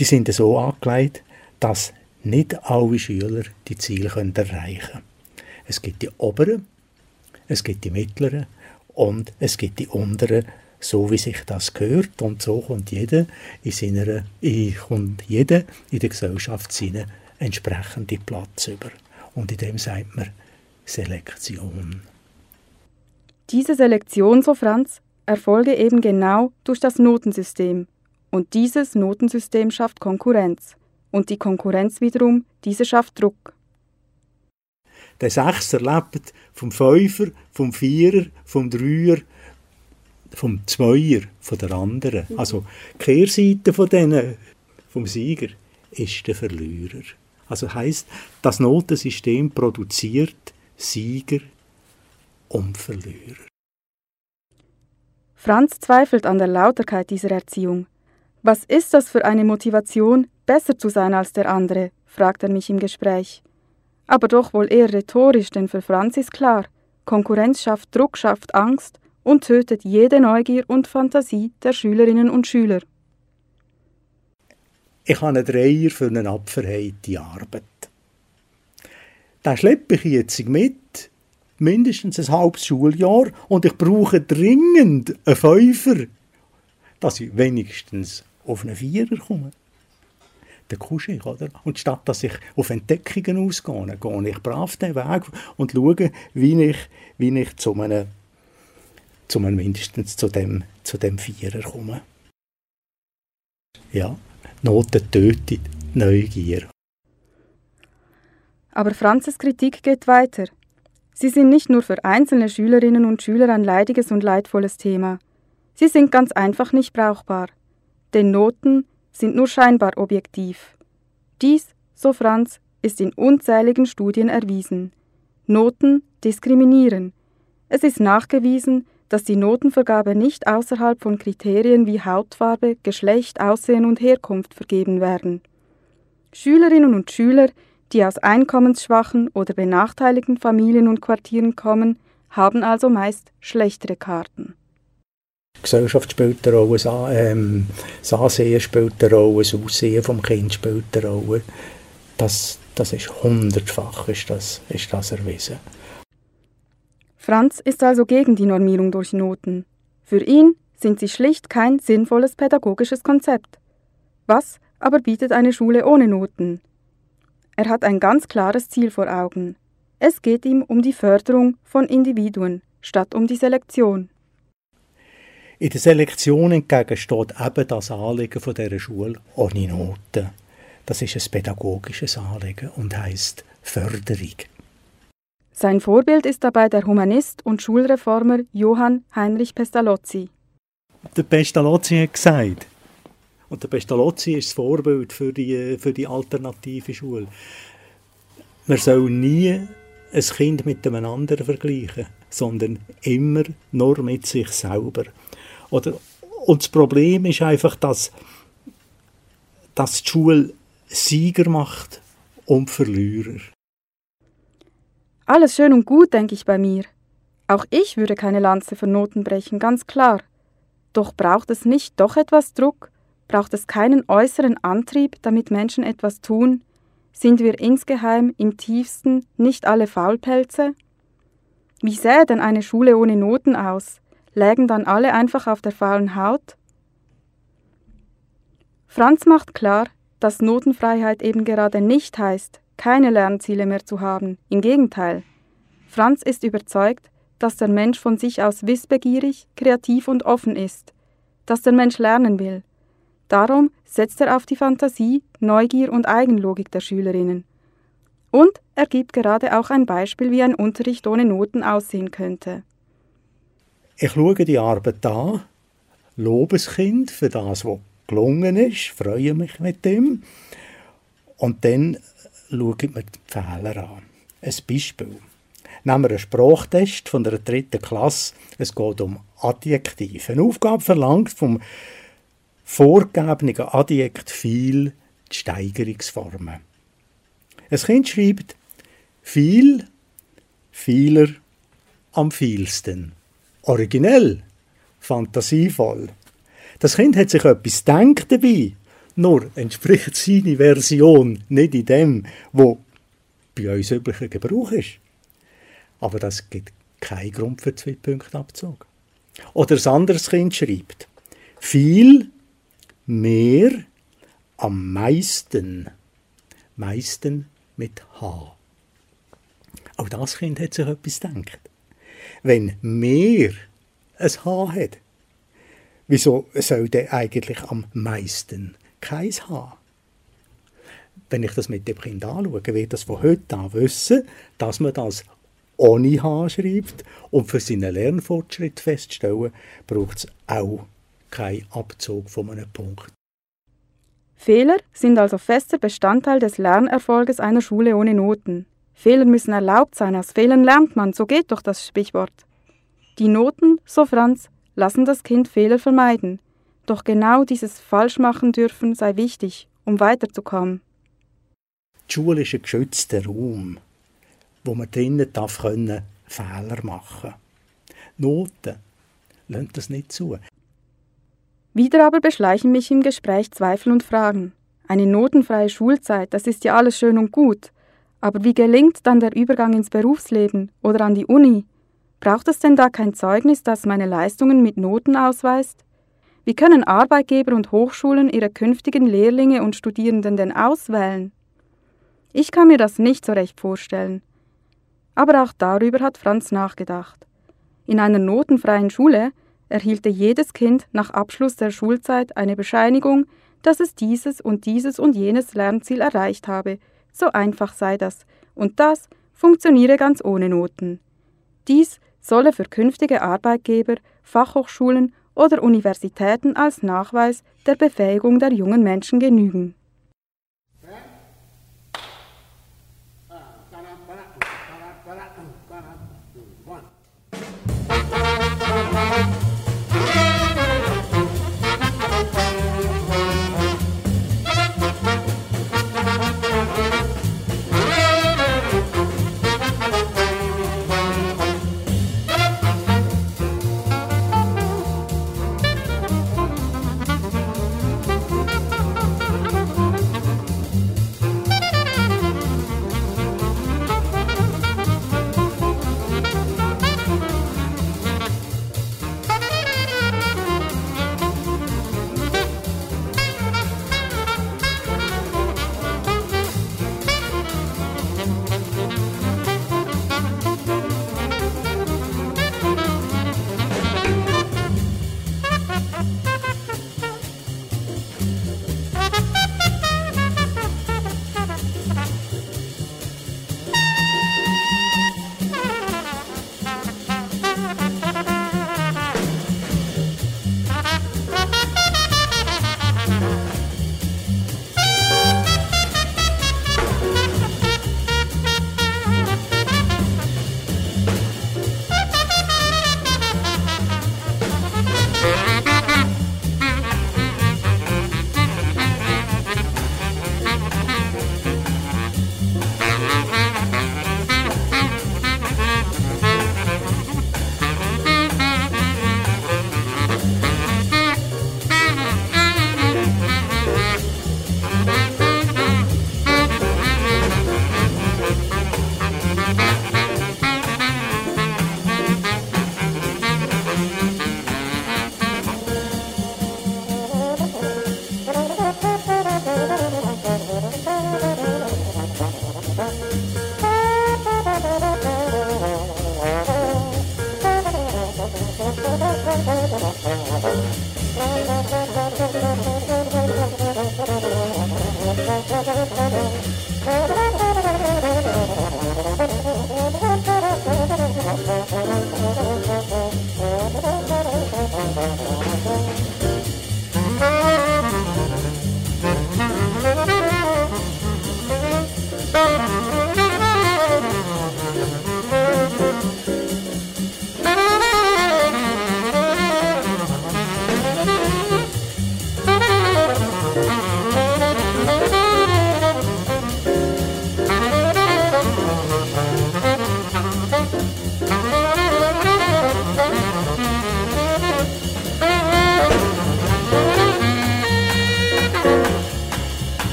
Speaker 20: die sind so angelegt, dass nicht alle Schüler die Ziele können erreichen können. Es gibt die oberen, es gibt die mittleren und es gibt die unteren, so wie sich das gehört. Und so kommt jeder in, seiner, kommt jeder in der Gesellschaft seinen entsprechenden Platz über. Und in dem sagt man Selektion.
Speaker 1: Diese Selektion, so Franz, erfolge eben genau durch das Notensystem. Und dieses Notensystem schafft Konkurrenz. Und die Konkurrenz wiederum, diese schafft Druck.
Speaker 20: Der Sechser lebt vom Fünfer, vom Vierer, vom Dreier, vom Zweier, von der anderen.
Speaker 1: Mhm.
Speaker 20: Also die Kehrseite von denen, vom Sieger ist der Verlierer. Also heißt, das Notensystem produziert Sieger und Verlierer.
Speaker 1: Franz zweifelt an der Lauterkeit dieser Erziehung. Was ist das für eine Motivation, besser zu sein als der andere? fragt er mich im Gespräch. Aber doch wohl eher rhetorisch, denn für Franz ist klar, Konkurrenz schafft Druck, schafft Angst und tötet jede Neugier und Fantasie der Schülerinnen und Schüler.
Speaker 20: Ich habe einen Dreier für eine abverheite Arbeit. Den schleppe ich jetzt mit, mindestens ein halbes Schuljahr, und ich brauche dringend einen Fünfer, dass ich wenigstens auf einen Vierer komme. Der Kuschel, oder? Und statt dass ich auf Entdeckungen ausgehe, gehe ich brav den Weg und schaue, wie ich, wie ich zu einem, zu einem mindestens zu dem, zu dem Vierer komme. Ja, Noten tötet Neugier.
Speaker 1: Aber Franzes Kritik geht weiter. Sie sind nicht nur für einzelne Schülerinnen und Schüler ein leidiges und leidvolles Thema. Sie sind ganz einfach nicht brauchbar. Denn Noten sind nur scheinbar objektiv. Dies, so Franz, ist in unzähligen Studien erwiesen. Noten diskriminieren. Es ist nachgewiesen, dass die Notenvergabe nicht außerhalb von Kriterien wie Hautfarbe, Geschlecht, Aussehen und Herkunft vergeben werden. Schülerinnen und Schüler, die aus einkommensschwachen oder benachteiligten Familien und Quartieren kommen, haben also meist schlechtere Karten.
Speaker 20: Gesellschaft spielt eine Rolle, ähm, das Ansehen spielt eine Rolle, das Aussehen vom Kind spielt eine Rolle. Das, das ist hundertfach ist das, ist das erwiesen.
Speaker 1: Franz ist also gegen die Normierung durch Noten. Für ihn sind sie schlicht kein sinnvolles pädagogisches Konzept. Was aber bietet eine Schule ohne Noten? Er hat ein ganz klares Ziel vor Augen. Es geht ihm um die Förderung von Individuen statt um die Selektion.
Speaker 20: In der Selektion entgegen steht eben das Anliegen von dieser Schule ohne Noten. Das ist ein pädagogisches Anliegen und heißt Förderung.
Speaker 1: Sein Vorbild ist dabei der Humanist und Schulreformer Johann Heinrich Pestalozzi.
Speaker 20: Der Pestalozzi hat gesagt, und der Pestalozzi ist das Vorbild für die, für die alternative Schule, man soll nie ein Kind mit einem anderen vergleichen, sondern immer nur mit sich selber. Oder, und das Problem ist einfach, dass, dass die Schule Sieger macht und Verlierer.
Speaker 1: Alles schön und gut, denke ich bei mir. Auch ich würde keine Lanze für Noten brechen, ganz klar. Doch braucht es nicht doch etwas Druck? Braucht es keinen äußeren Antrieb, damit Menschen etwas tun? Sind wir insgeheim im tiefsten nicht alle Faulpelze? Wie sähe denn eine Schule ohne Noten aus? Lägen dann alle einfach auf der faulen Haut? Franz macht klar, dass Notenfreiheit eben gerade nicht heißt, keine Lernziele mehr zu haben. Im Gegenteil. Franz ist überzeugt, dass der Mensch von sich aus wissbegierig, kreativ und offen ist, dass der Mensch lernen will. Darum setzt er auf die Fantasie, Neugier und Eigenlogik der Schülerinnen. Und er gibt gerade auch ein Beispiel, wie ein Unterricht ohne Noten aussehen könnte.
Speaker 20: Ich schaue die Arbeit an, lobe das Kind für das, was gelungen ist, freue mich mit dem und dann schaue ich mir die Fehler an. Ein Beispiel. Nehmen wir einen Sprachtest von der dritten Klasse. Es geht um Adjektive. Eine Aufgabe verlangt vom vorgegebenen Adjekt viel die Steigerungsformen. Ein Kind schreibt viel, vieler, am vielsten. Originell, fantasievoll. Das Kind hat sich etwas gedacht dabei. Nur entspricht seine Version nicht in dem, wo bei uns üblicher Gebrauch ist. Aber das gibt keinen Grund für zwei Punkte Abzug. Oder ein anderes Kind schreibt, viel, mehr, am meisten, meisten mit H. Auch das Kind hat sich etwas gedacht. Wenn mehr ein H hat, wieso soll der eigentlich am meisten kein H? Wenn ich das mit dem Kind anschaue, wird das von heute an wissen, dass man das ohne H schreibt und für seinen Lernfortschritt feststellen, braucht es auch keinen Abzug von einem Punkt.
Speaker 1: Fehler sind also fester Bestandteil des Lernerfolges einer Schule ohne Noten. Fehler müssen erlaubt sein, aus Fehlern lernt man, so geht doch das Sprichwort. Die Noten, so Franz, lassen das Kind Fehler vermeiden. Doch genau dieses Falschmachen dürfen sei wichtig, um weiterzukommen.
Speaker 20: Die Schule ist ein geschützter Raum, wo man drinnen darf können Fehler machen. Noten lassen das nicht zu.
Speaker 1: Wieder aber beschleichen mich im Gespräch Zweifel und Fragen. Eine notenfreie Schulzeit, das ist ja alles schön und gut. Aber wie gelingt dann der Übergang ins Berufsleben oder an die Uni? Braucht es denn da kein Zeugnis, das meine Leistungen mit Noten ausweist? Wie können Arbeitgeber und Hochschulen ihre künftigen Lehrlinge und Studierenden denn auswählen? Ich kann mir das nicht so recht vorstellen. Aber auch darüber hat Franz nachgedacht. In einer notenfreien Schule erhielte jedes Kind nach Abschluss der Schulzeit eine Bescheinigung, dass es dieses und dieses und jenes Lernziel erreicht habe. So einfach sei das. Und das funktioniere ganz ohne Noten. Dies solle für künftige Arbeitgeber, Fachhochschulen oder Universitäten als Nachweis der Befähigung der jungen Menschen genügen.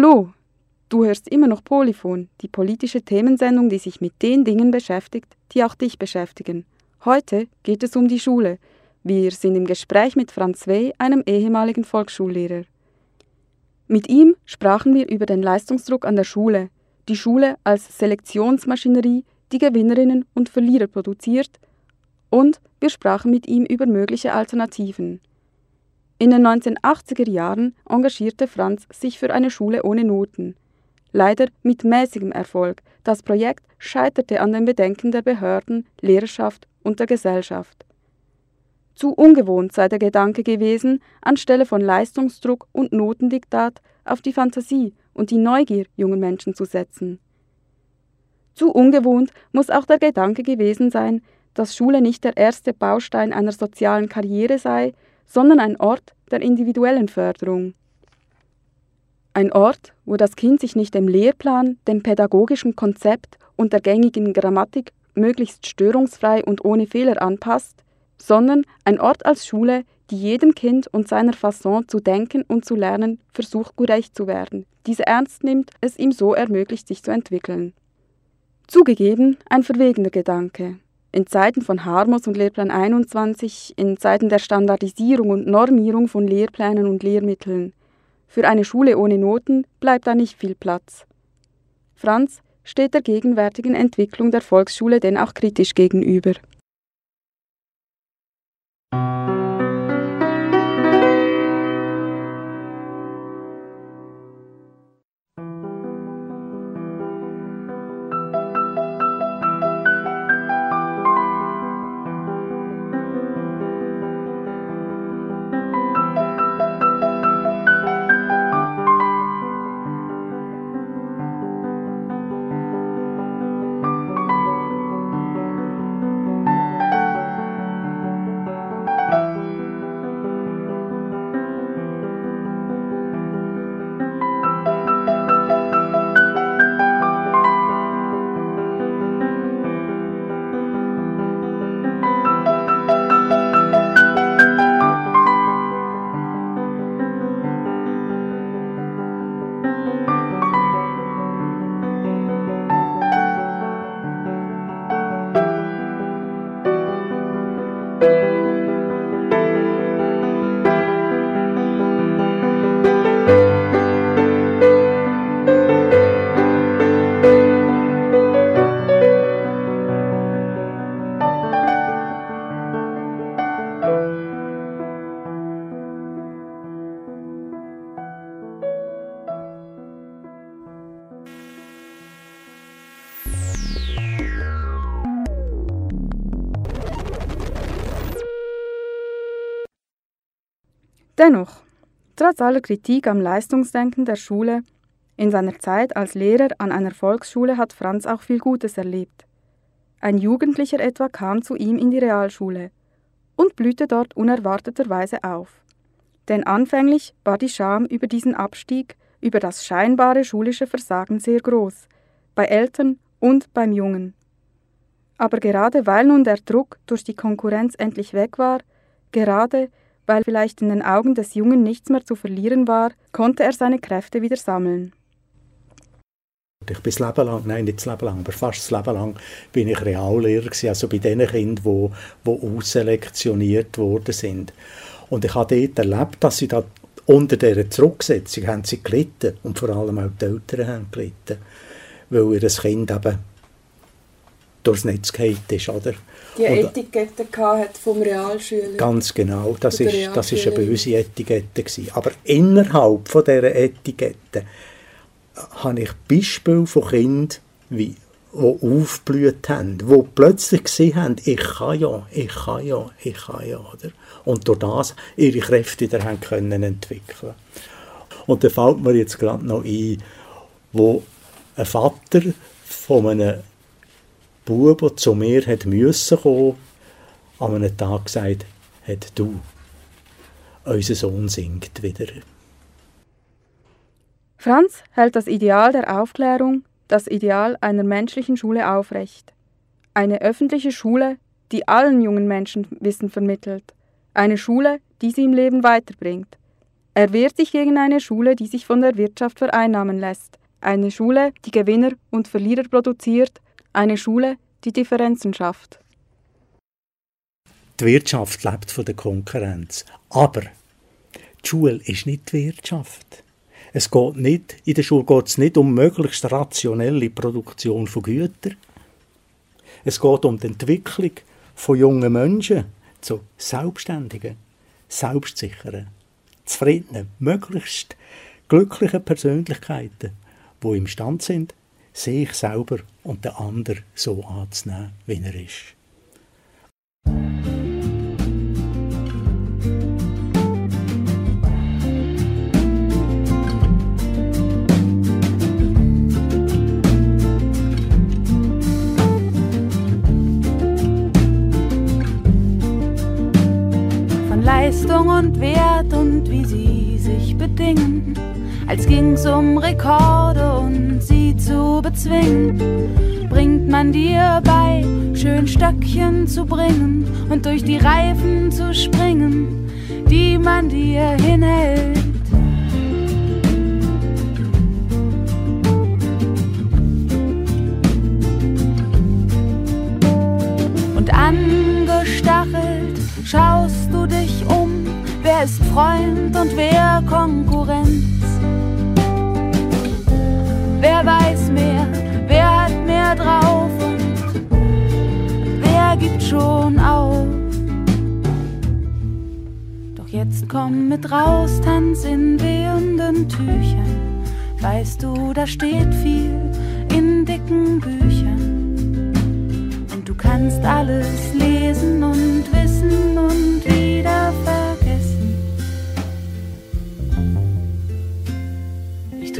Speaker 1: Hallo, du hörst immer noch Polyphon, die politische Themensendung, die sich mit den Dingen beschäftigt, die auch dich beschäftigen. Heute geht es um die Schule. Wir sind im Gespräch mit Franz Wey, einem ehemaligen Volksschullehrer. Mit ihm sprachen wir über den Leistungsdruck an der Schule, die Schule als Selektionsmaschinerie, die Gewinnerinnen und Verlierer produziert, und wir sprachen mit ihm über mögliche Alternativen. In den 1980er Jahren engagierte Franz sich für eine Schule ohne Noten. Leider mit mäßigem Erfolg. Das Projekt scheiterte an den Bedenken der Behörden, Lehrerschaft und der Gesellschaft. Zu ungewohnt sei der Gedanke gewesen, anstelle von Leistungsdruck und Notendiktat auf die Fantasie und die Neugier junger Menschen zu setzen. Zu ungewohnt muss auch der Gedanke gewesen sein, dass Schule nicht der erste Baustein einer sozialen Karriere sei, sondern ein Ort der individuellen Förderung. Ein Ort, wo das Kind sich nicht dem Lehrplan, dem pädagogischen Konzept und der gängigen Grammatik möglichst störungsfrei und ohne Fehler anpasst, sondern ein Ort als Schule, die jedem Kind und seiner Fasson zu denken und zu lernen versucht, gerecht zu werden, diese ernst nimmt, es ihm so ermöglicht, sich zu entwickeln. Zugegeben, ein verwegener Gedanke in Zeiten von Harmos und Lehrplan 21, in Zeiten der Standardisierung und Normierung von Lehrplänen und Lehrmitteln. Für eine Schule ohne Noten bleibt da nicht viel Platz. Franz steht der gegenwärtigen Entwicklung der Volksschule denn auch kritisch gegenüber. Dennoch, trotz aller Kritik am Leistungsdenken der Schule, in seiner Zeit als Lehrer an einer Volksschule hat Franz auch viel Gutes erlebt. Ein Jugendlicher etwa kam zu ihm in die Realschule und blühte dort unerwarteterweise auf. Denn anfänglich war die Scham über diesen Abstieg, über das scheinbare schulische Versagen sehr groß, bei Eltern und beim Jungen. Aber gerade weil nun der Druck durch die Konkurrenz endlich weg war, gerade weil vielleicht in den Augen des Jungen nichts mehr zu verlieren war, konnte er seine Kräfte wieder sammeln.
Speaker 20: Ich bin das Leben lang, nein, nicht das Leben lang, aber fast das Leben lang bin ich Reallehrer gewesen, also bei den Kindern, die, die ausselektioniert worden sind. Und ich habe dort erlebt, dass sie da unter dieser Zurücksetzung haben sie gelitten und vor allem auch die Eltern haben gelitten, weil ihr Kind eben durchs Netz gefallen ist, oder?
Speaker 19: Die Etikette hat vom Realschüler.
Speaker 20: Ganz genau, das ist, das ist eine böse Etikette gewesen. Aber innerhalb von dieser Etikette habe ich Beispiele von Kindern, wie, die aufgeblüht haben, die plötzlich gesehen haben, ich kann ja, ich kann ja, ich kann ja. Oder? Und durch das ihre Kräfte wieder haben können entwickeln Und da fällt mir jetzt gerade noch ein, wo ein Vater von einem Bub, der zu mir hat müssen kommen, an einem Tag gesagt hat, du, unser Sohn singt wieder.
Speaker 1: Franz hält das Ideal der Aufklärung, das Ideal einer menschlichen Schule aufrecht. Eine öffentliche Schule, die allen jungen Menschen Wissen vermittelt. Eine Schule, die sie im Leben weiterbringt. Er wehrt sich gegen eine Schule, die sich von der Wirtschaft vereinnahmen lässt. Eine Schule, die Gewinner und Verlierer produziert. Eine Schule, die Differenzen schafft.
Speaker 20: Die Wirtschaft lebt von der Konkurrenz. Aber die Schule ist nicht die Wirtschaft. Es geht nicht, in der Schule geht es nicht um möglichst rationelle Produktion von Gütern. Es geht um die Entwicklung von jungen Menschen zu selbstständigen, selbstsicheren, zufriedenen, möglichst glücklichen Persönlichkeiten, die imstande sind, sich selber und den anderen so anzunehmen, wie er ist.
Speaker 21: von Leistung und Wert und wie sie sich bedingen, als ging's um Rekorde und sie zu bezwingen. Bringt man dir bei, schön Stöckchen zu bringen und durch die Reifen zu springen, die man dir hinhält. Und angestachelt schaust du dich um, wer ist Freund und wer Konkurrenz. Wer weiß mehr, wer hat mehr drauf und wer gibt schon auf. Doch jetzt komm mit raus, tanz in wehenden Tüchern. Weißt du, da steht viel in dicken Büchern. Und du kannst alles lesen und wissen und wieder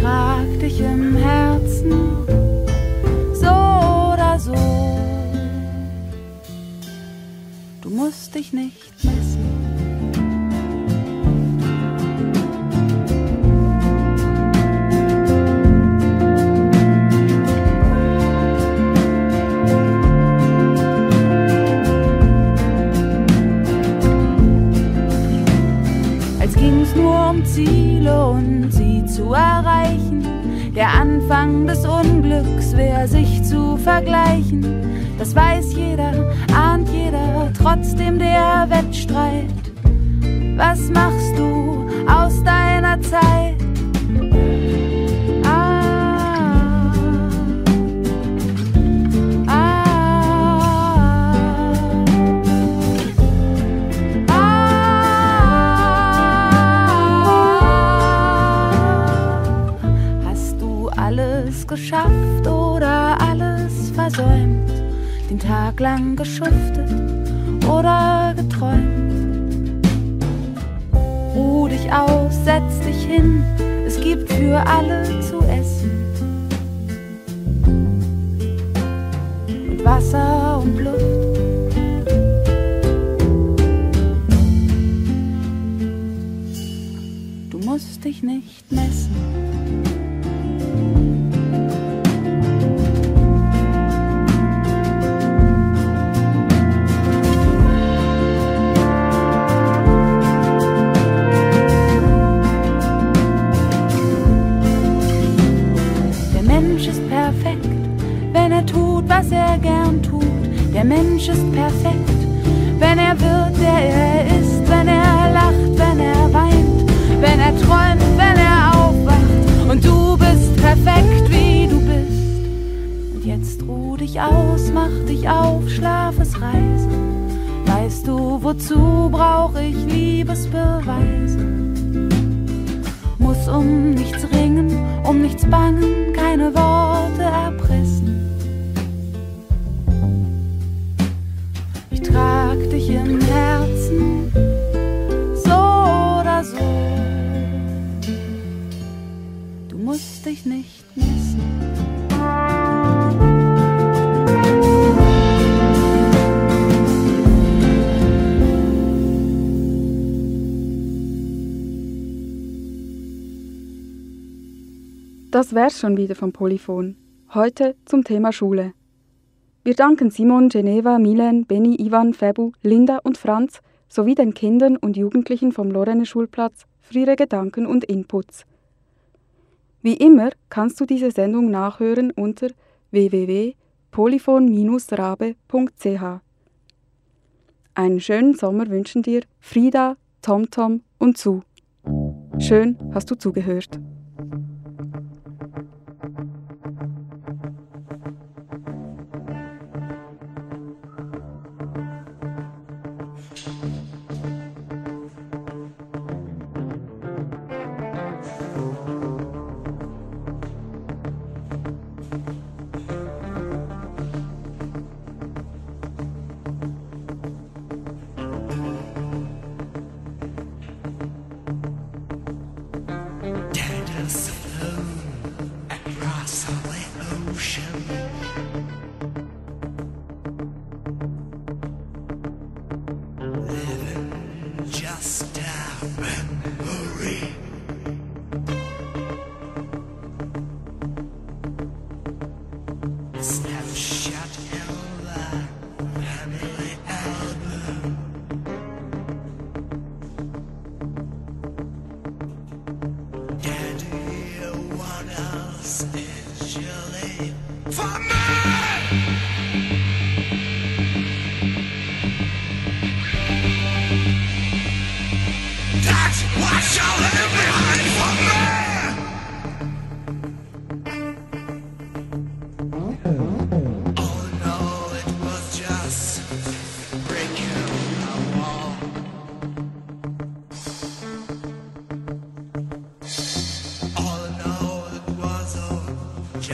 Speaker 21: trag dich im Herzen, so oder so. Du musst dich nicht messen. als ging's nur um Ziele und zu erreichen. Der Anfang des Unglücks wär sich zu vergleichen. Das weiß jeder, ahnt jeder, trotzdem der Wettstreit. Was machst du aus deiner Zeit? Geschafft oder alles versäumt? Den Tag lang geschuftet oder geträumt? ruh dich aus, setz dich hin, es gibt für alle zu essen. Und Wasser und Luft. Du musst dich nicht messen. Was er gern tut. Der Mensch ist perfekt, wenn er wird, der er ist, wenn er lacht, wenn er weint, wenn er träumt, wenn er aufwacht. Und du bist perfekt, wie du bist. Und jetzt ruh dich aus, mach dich auf, Schlafesreise. Weißt du, wozu brauch ich Liebesbeweise? Muss um nichts ringen, um nichts bangen, keine Worte dich nicht messen.
Speaker 1: Das wär's schon wieder vom Polyphon. Heute zum Thema Schule. Wir danken Simon, Geneva, Milen, Benny, Ivan, Febu, Linda und Franz sowie den Kindern und Jugendlichen vom Lorenne Schulplatz für ihre Gedanken und Inputs. Wie immer kannst du diese Sendung nachhören unter www.polyphon-rabe.ch. Einen schönen Sommer wünschen dir Frieda, TomTom und Su. Schön hast du zugehört.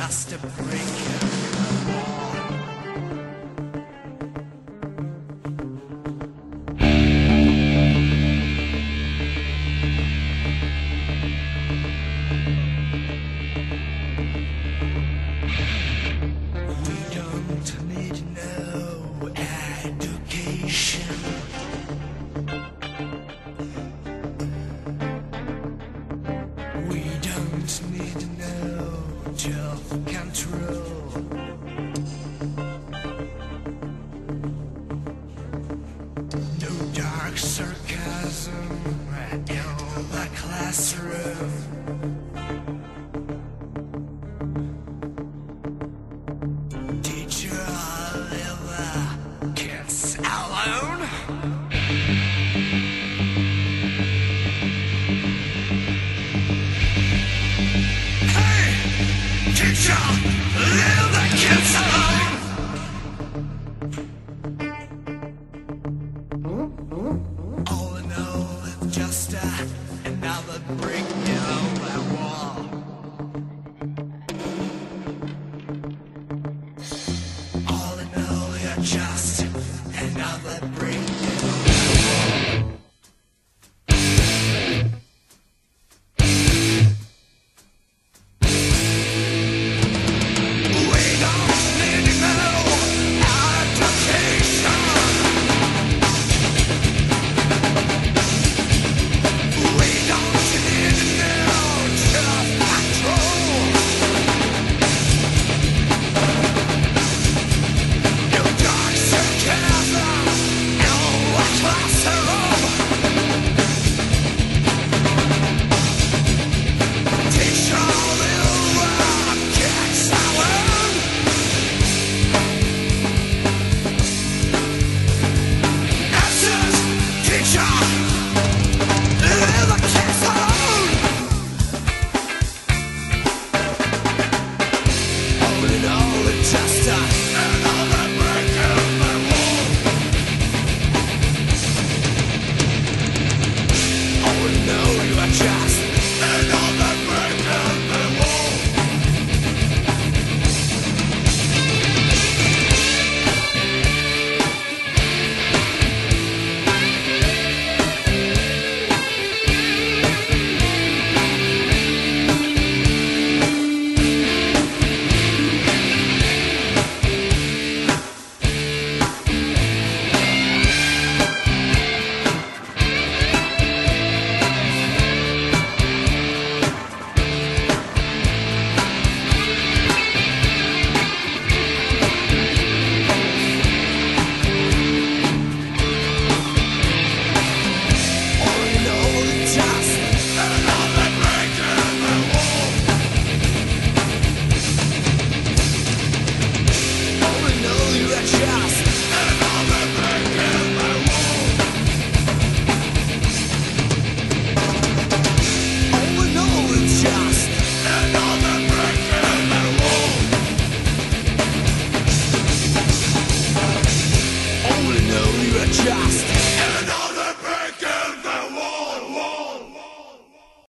Speaker 3: Just a break